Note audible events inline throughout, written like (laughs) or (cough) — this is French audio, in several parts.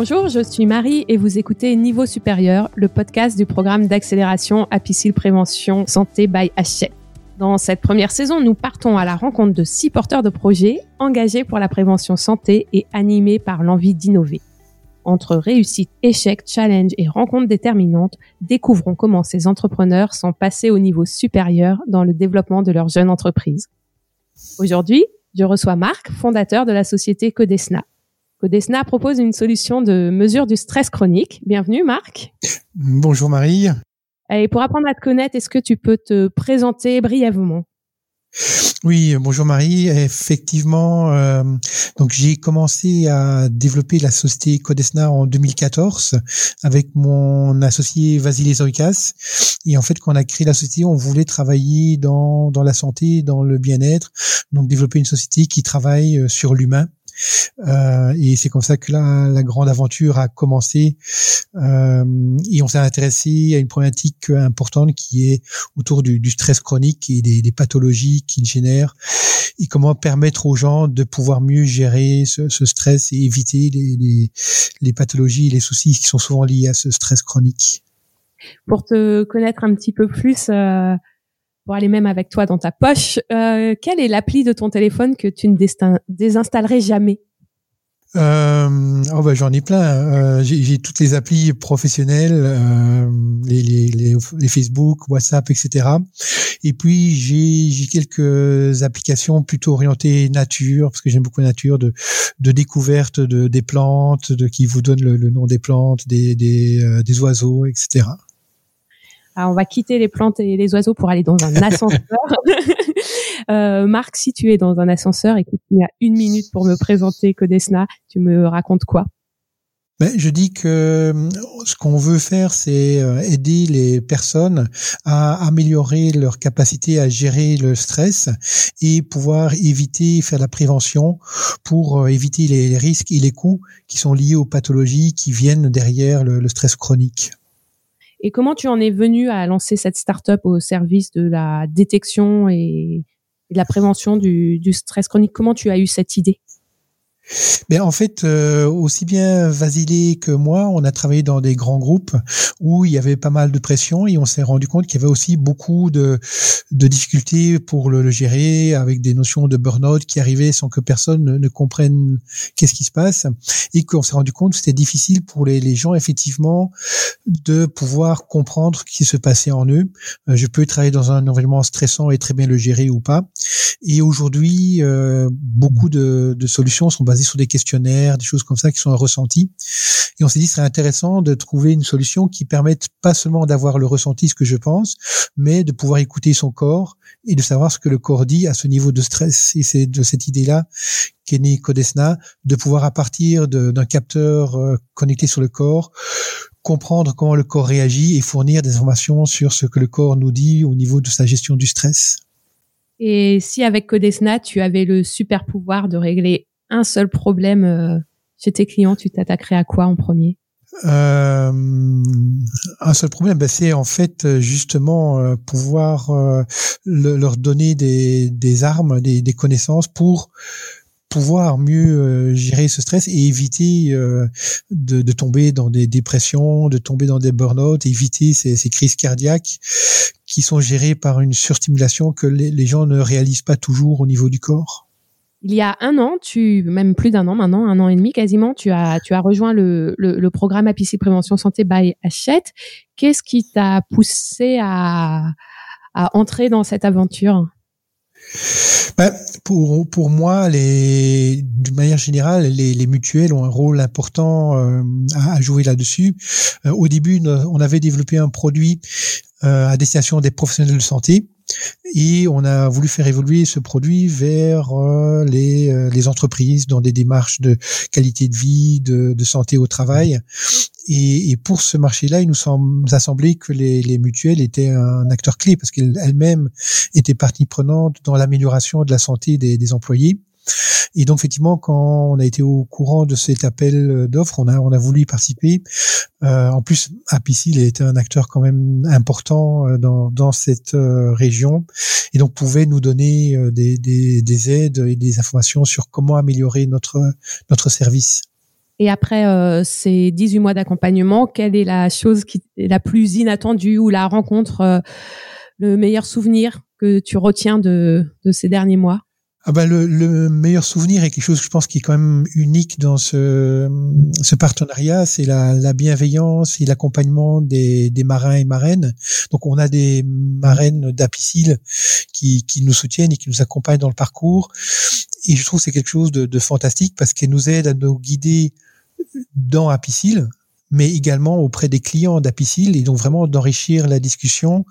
Bonjour, je suis Marie et vous écoutez Niveau Supérieur, le podcast du programme d'accélération Apicil Prévention Santé by Hachette. Dans cette première saison, nous partons à la rencontre de six porteurs de projets engagés pour la prévention santé et animés par l'envie d'innover. Entre réussite, échec, challenge et rencontres déterminantes, découvrons comment ces entrepreneurs sont passés au niveau supérieur dans le développement de leur jeune entreprise. Aujourd'hui, je reçois Marc, fondateur de la société Codesna. Codesna propose une solution de mesure du stress chronique. Bienvenue Marc. Bonjour Marie. Et pour apprendre à te connaître, est-ce que tu peux te présenter brièvement? Oui, bonjour Marie. Effectivement, euh, donc j'ai commencé à développer la société Codesna en 2014 avec mon associé Vasily Zoikas. Et en fait, quand on a créé la société, on voulait travailler dans dans la santé, dans le bien-être, donc développer une société qui travaille euh, sur l'humain. Euh, et c'est comme ça que la, la grande aventure a commencé. Euh, et on s'est intéressé à une problématique importante qui est autour du, stress chronique et des, pathologies qu'il génère et comment permettre aux gens de pouvoir mieux gérer ce, stress et éviter les pathologies et les soucis qui sont souvent liés à ce stress chronique. Pour te connaître un petit peu plus, euh, pour aller même avec toi dans ta poche, euh, quelle est l'appli de ton téléphone que tu ne désinstallerais jamais? Euh, oh bah j'en ai plein. Euh, j'ai toutes les applis professionnelles, euh, les, les, les, Facebook, WhatsApp, etc. Et puis j'ai quelques applications plutôt orientées nature, parce que j'aime beaucoup nature, de, de découverte de, des plantes, de qui vous donne le, le nom des plantes, des, des, euh, des oiseaux, etc. Alors, on va quitter les plantes et les oiseaux pour aller dans un (laughs) ascenseur. (laughs) euh, Marc, si tu es dans un ascenseur et que tu as une minute pour me présenter Codesna, tu me racontes quoi? Ben, je dis que euh, ce qu'on veut faire, c'est euh, aider les personnes à améliorer leur capacité à gérer le stress et pouvoir éviter, faire la prévention pour éviter les risques et les coûts qui sont liés aux pathologies qui viennent derrière le, le stress chronique. Et comment tu en es venu à lancer cette start-up au service de la détection et, de la prévention du, stress chronique? Comment tu as eu cette idée? Mais en fait, euh, aussi bien Vasily que moi, on a travaillé dans des grands groupes où il y avait pas mal de pression et on s'est rendu compte qu'il y avait aussi beaucoup de, difficultés pour le, gérer avec des notions de burn-out qui arrivaient sans que personne ne, comprenne qu'est-ce qui se passe et qu'on s'est rendu compte que c'était difficile pour les, gens effectivement de pouvoir comprendre ce qui se passait en eux. Euh, je peux travailler dans un environnement stressant et très bien le gérer ou pas. Et aujourd'hui, euh, beaucoup de, de solutions sont basées sur des questionnaires, des choses comme ça qui sont ressentis. Et on s'est dit, ce serait intéressant de trouver une solution qui permette pas seulement d'avoir le ressenti, ce que je pense, mais de pouvoir écouter son corps et de savoir ce que le corps dit à ce niveau de stress. Et c'est de cette idée-là qu'est né Codesna, de pouvoir à partir d'un capteur euh, connecté sur le corps, comprendre comment le corps réagit et fournir des informations sur ce que le corps nous dit au niveau de sa gestion du stress. Et si avec Codesna, tu avais le super pouvoir de régler un seul problème euh, chez tes clients, tu t'attaquerais à quoi en premier? Euh, un seul problème, ben, c'est en fait justement euh, pouvoir euh, leur donner des, des armes, des, des, connaissances pour pouvoir mieux gérer ce stress et éviter de, de, tomber dans des dépressions, de tomber dans des burn-out, éviter ces, ces, crises cardiaques qui sont gérées par une surstimulation que les, les gens ne réalisent pas toujours au niveau du corps il y a un an, tu même plus d'un an maintenant, un an et demi quasiment, tu as tu as rejoint le, le, le programme APC Prévention Santé by Hachette. Qu'est-ce qui t'a poussé à, à entrer dans cette aventure? Ben, pour pour moi, d'une manière générale, les, les mutuelles ont un rôle important euh, à, jouer là-dessus. Euh, au début, on avait développé un produit à destination des professionnels de santé et on a voulu faire évoluer ce produit vers euh, les, euh, les, entreprises dans des démarches de qualité de vie, de, de santé au travail. Et, et, pour ce marché-là, il nous, semble, a semblé que les, les mutuelles étaient un acteur clé parce qu'elles-mêmes étaient partie prenante dans l'amélioration de la santé des, des employés. Et donc effectivement, quand on a été au courant de cet appel d'offres, on a on a voulu y participer. Euh, en plus, Apicil était un acteur quand même important euh, dans dans cette euh, région, et donc pouvait nous donner euh, des, des, des aides et des informations sur comment améliorer notre notre service. Et après euh, ces 18 mois d'accompagnement, quelle est la chose qui est la plus inattendue ou la rencontre, euh, le meilleur souvenir que tu retiens de, de ces derniers mois? Ah bah le, le, meilleur souvenir est quelque chose que je pense qui est quand même unique dans ce, ce partenariat, c'est la, la, bienveillance et l'accompagnement des, des, marins et marraines. Donc on a des marraines d'Apicil qui, qui nous soutiennent et qui nous accompagnent dans le parcours. Et je trouve que c'est quelque chose de, de fantastique parce qu'elles nous aident à nous guider dans Apicil, mais également auprès des clients d'Apicil et donc vraiment d'enrichir la discussion,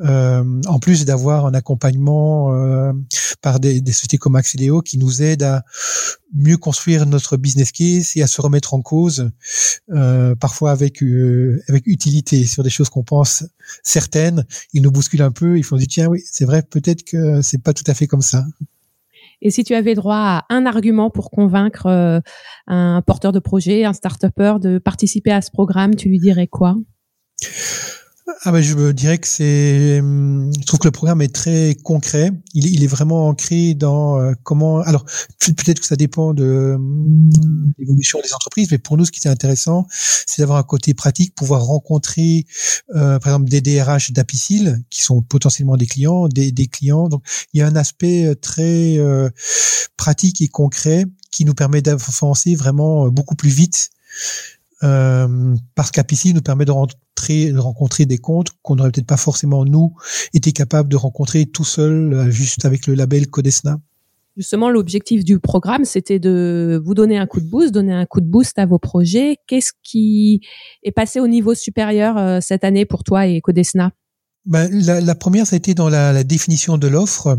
euh, en plus d'avoir un accompagnement euh, par des, des, sociétés comme Axeléo qui nous aident à mieux construire notre business case et à se remettre en cause, euh, parfois avec euh, avec utilité sur des choses qu'on pense certaines. Ils nous bousculent un peu, ils font dire tiens oui c'est vrai peut-être que c'est pas tout à fait comme ça. Et si tu avais droit à un argument pour convaincre euh, un porteur de projet, un start-upper de participer à ce programme, tu lui dirais quoi? Ah ben, je dirais que c'est, je trouve que le programme est très concret. Il, est vraiment ancré dans euh, comment. Alors peut-être que ça dépend de mm, l'évolution des entreprises, mais pour nous, ce qui est intéressant, c'est d'avoir un côté pratique, pouvoir rencontrer, euh, par exemple, des DRH d'Apicil qui sont potentiellement des clients, des, clients. Donc il y a un aspect euh, très pratique et concret qui nous permet d'avancer vraiment beaucoup plus vite. Euh, parce qu'Apicil nous permet de rencontrer des comptes qu'on n'aurait peut-être pas forcément nous été capable de rencontrer tout seul, euh, juste avec le label Codesna. Justement, l'objectif du programme, c'était de vous donner un coup de boost, donner un coup de boost à vos projets. Qu'est-ce qui est passé au niveau supérieur euh, cette année pour toi et Codesna? Ben, la, la, première, ça a été dans la, la définition de l'offre,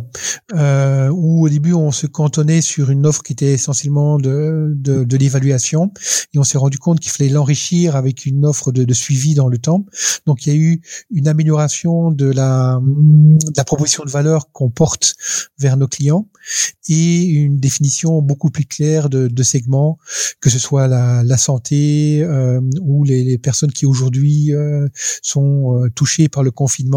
euh, où au début on se cantonnait sur une offre qui était essentiellement de, de, de l'évaluation, et on s'est rendu compte qu'il fallait l'enrichir avec une offre de, de, suivi dans le temps. Donc il y a eu une amélioration de la, de la proposition de valeur qu'on porte vers nos clients, et une définition beaucoup plus claire de, de segments, que ce soit la, la santé euh, ou les, les, personnes qui aujourd'hui euh, sont euh, touchées par le confinement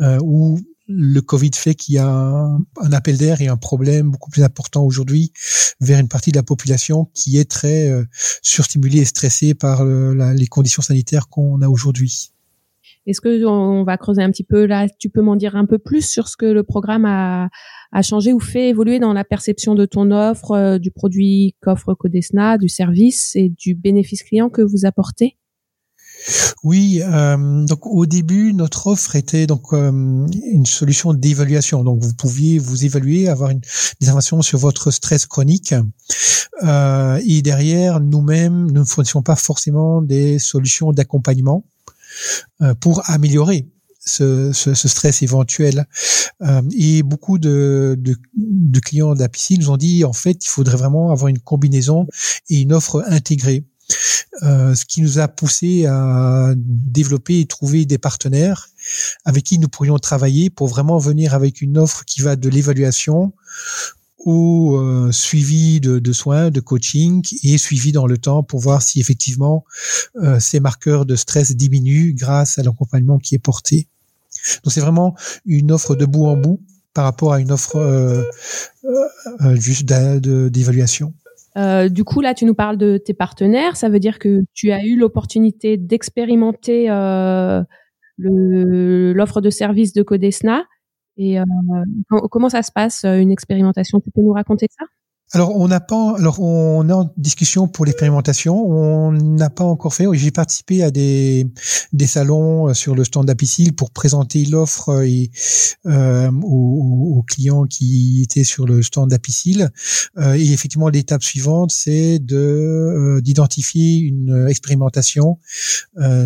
euh, où le Covid fait qu'il y a un, appel d'air et un problème beaucoup plus important aujourd'hui vers une partie de la population qui est très euh, surstimulée et stressée par les conditions sanitaires qu'on a aujourd'hui. Est-ce que on va creuser un petit peu là? Tu peux m'en dire un peu plus sur ce que le programme a, changé ou fait évoluer dans la perception de ton offre, euh, du produit qu'offre Codesna, du service et du bénéfice client que vous apportez? Oui, euh, donc au début, notre offre était donc euh, une solution d'évaluation. Donc vous pouviez vous évaluer, avoir une, des informations sur votre stress chronique. Euh, et derrière, nous-mêmes, nous ne fournissions pas forcément des solutions d'accompagnement pour améliorer ce, stress éventuel. Et beaucoup de, de, de clients d'Apici nous ont dit, en fait, il faudrait vraiment avoir une combinaison et une offre intégrée. Euh, ce qui nous a poussé à développer et trouver des partenaires avec qui nous pourrions travailler pour vraiment venir avec une offre qui va de l'évaluation au euh, suivi de, soins, de coaching et suivi dans le temps pour voir si effectivement euh, ces marqueurs de stress diminuent grâce à l'accompagnement qui est porté. Donc c'est vraiment une offre de bout en bout par rapport à une offre euh juste d'évaluation. Euh, du coup, là, tu nous parles de tes partenaires. Ça veut dire que tu as eu l'opportunité d'expérimenter euh, l'offre de service de Codesna. Et euh, comment ça se passe, une expérimentation? Tu peux nous raconter ça? Alors on n'a pas, on est en discussion pour l'expérimentation. On n'a pas encore fait. J'ai participé à des salons euh, sur le stand d'Apicil pour présenter l'offre euh, euh, aux, clients qui étaient sur le stand d'Apicil. Euh, et effectivement, l'étape suivante, c'est de d'identifier une expérimentation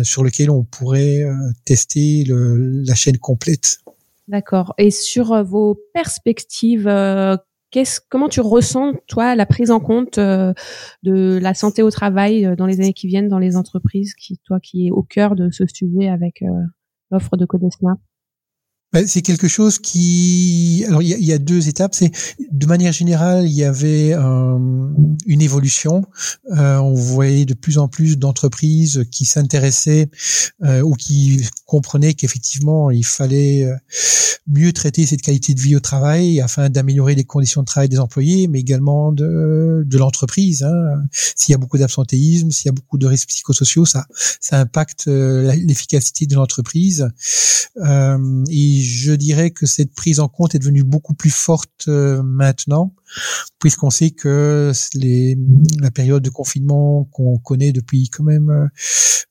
sur laquelle on pourrait tester la chaîne complète. D'accord. Et sur vos perspectives comment tu ressens toi la prise en compte euh, de la santé au travail euh, dans les années qui viennent dans les entreprises, qui toi qui est au cœur de ce sujet avec euh, l'offre de Codesna? Ben, c'est quelque chose qui. Il y a, deux étapes. C'est de manière générale, il y avait une évolution. Euh, on voyait de plus en plus d'entreprises qui s'intéressaient euh, ou qui comprenaient qu'effectivement, il fallait euh, mieux traiter cette qualité de vie au travail afin d'améliorer les conditions de travail des employés, mais également de, de l'entreprise. Hein. S'il y a beaucoup d'absentéisme, s'il y a beaucoup de risques psychosociaux, ça, ça impacte l'efficacité de l'entreprise. et je dirais que cette prise en compte est devenue beaucoup plus forte euh, maintenant, puisqu'on sait que les, la période de confinement qu'on connaît depuis quand même euh,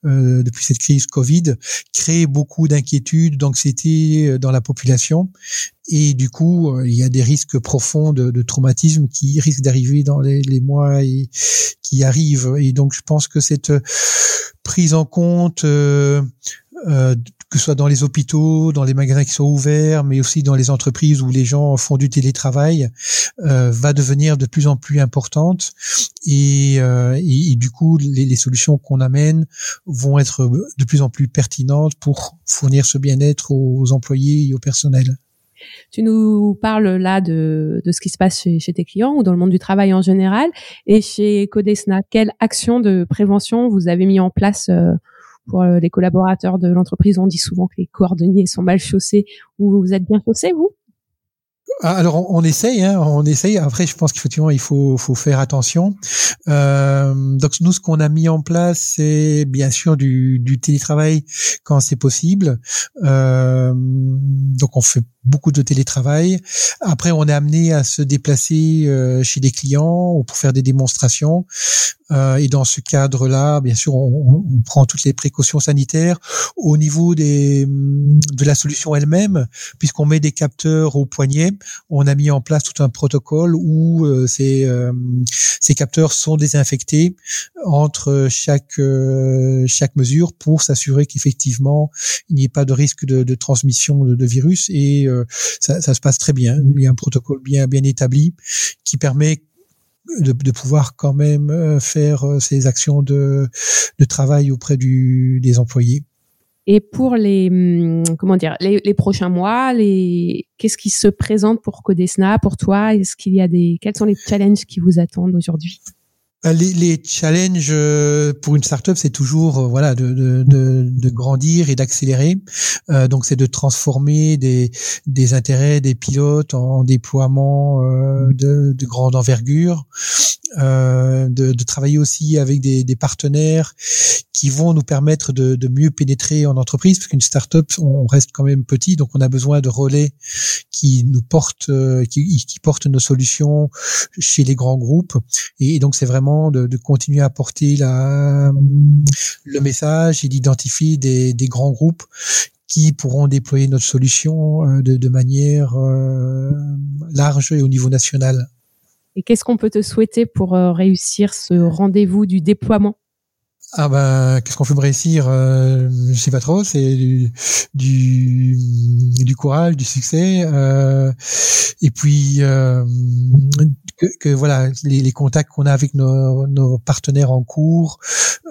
euh depuis cette crise Covid crée beaucoup d'inquiétudes, d'anxiété euh, dans la population, et du coup il y a des risques profonds de, de traumatisme qui risquent d'arriver dans les, les mois et, qui arrivent. Et donc je pense que cette prise en compte euh, euh, que ce soit dans les hôpitaux, dans les magasins qui sont ouverts, mais aussi dans les entreprises où les gens font du télétravail, euh, va devenir de plus en plus importante. Et, euh, et, du coup, les, les solutions qu'on amène vont être de plus en plus pertinentes pour fournir ce bien-être aux employés et au personnel. Tu nous parles là de, de ce qui se passe chez, chez, tes clients ou dans le monde du travail en général. Et chez Codesna, quelle action de prévention vous avez mis en place euh, pour euh, les collaborateurs de l'entreprise, on dit souvent que les cordonniers sont mal chaussés. Ou vous êtes bien chaussés, vous? Alors on, essaye, hein, on essaye. Après, je pense qu'effectivement il faut, faire attention. Euh, donc nous, ce qu'on a mis en place, c'est bien sûr du, du télétravail quand c'est possible. Euh, donc on fait beaucoup de télétravail. Après, on est amené à se déplacer euh, chez des clients ou pour faire des démonstrations. Euh, et dans ce cadre-là, bien sûr, on, on, prend toutes les précautions sanitaires au niveau des, de la solution elle-même, puisqu'on met des capteurs au poignet. On a mis en place tout un protocole où euh, ces, euh, ces capteurs sont désinfectés entre chaque euh, chaque mesure pour s'assurer qu'effectivement il n'y ait pas de risque de, de transmission de, de virus et ça, ça, se passe très bien. Il y a un protocole bien bien établi qui permet de, de, pouvoir quand même faire ces actions de, de travail auprès du, des employés. Et pour les hum, comment dire les, les prochains mois, les qu'est-ce qui se présente pour Codesna pour toi? Est-ce qu'il y a des quels sont les challenges qui vous attendent aujourd'hui? Les, les, challenges euh, pour une startup, c'est toujours euh, voilà de, de, de, de, grandir et d'accélérer. Euh, donc c'est de transformer des, des intérêts des pilotes en déploiement euh, de, de grande envergure. Euh, de, de, travailler aussi avec des, des, partenaires qui vont nous permettre de, de mieux pénétrer en entreprise, parce qu'une startup, on reste quand même petit, donc on a besoin de relais qui nous portent, euh, qui, qui portent nos solutions chez les grands groupes. Et, donc c'est vraiment de, continuer à porter le message et d'identifier des, grands groupes qui pourront déployer notre solution euh, de, manière large et au niveau national. Et qu'est-ce qu'on peut te souhaiter pour euh, réussir ce rendez-vous du déploiement? Ah ben, qu'est-ce qu'on fait me réussir euh, Je sais pas trop. C'est du, du, courage, du succès, euh, et puis euh, que, voilà, les, contacts qu'on a avec nos, partenaires en cours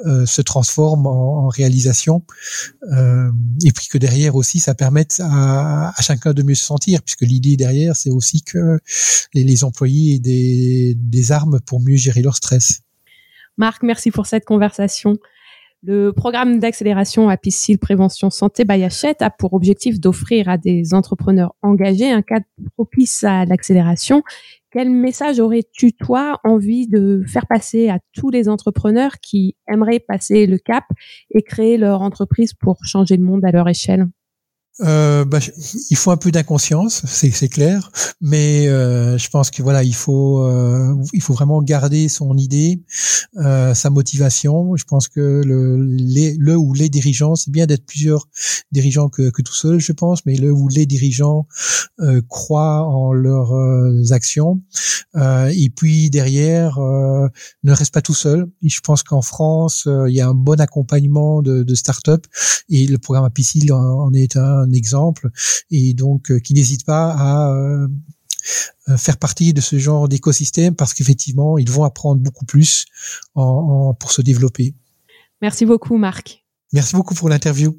euh, se transforment en, réalisation, et puis que derrière aussi, ça permette à, à, chacun de mieux se sentir, puisque l'idée derrière, c'est aussi que les, les employés aient des, des armes pour mieux gérer leur stress. Marc, merci pour cette conversation. Le programme d'accélération à piscine Prévention Santé by a pour objectif d'offrir à des entrepreneurs engagés un cadre propice à l'accélération. Quel message aurais-tu, toi, envie de faire passer à tous les entrepreneurs qui aimeraient passer le cap et créer leur entreprise pour changer le monde à leur échelle? Euh, bah, il faut un peu d'inconscience, c'est clair, mais euh, je pense que voilà, il faut euh, il faut vraiment garder son idée, euh, sa motivation. Je pense que le les, le ou les dirigeants, c'est bien d'être plusieurs dirigeants que, que tout seul, je pense, mais le ou les dirigeants euh, croient en leurs euh, actions. et puis derrière, ne reste pas tout seul. Et je pense qu'en France, il y a un bon accompagnement de, de start-up et le programme Apicil en est un exemple et donc euh, qui n'hésite pas à euh, faire partie de ce genre d'écosystème parce qu'effectivement, ils vont apprendre beaucoup plus en, pour se développer. Merci beaucoup, Marc. Merci beaucoup pour l'interview.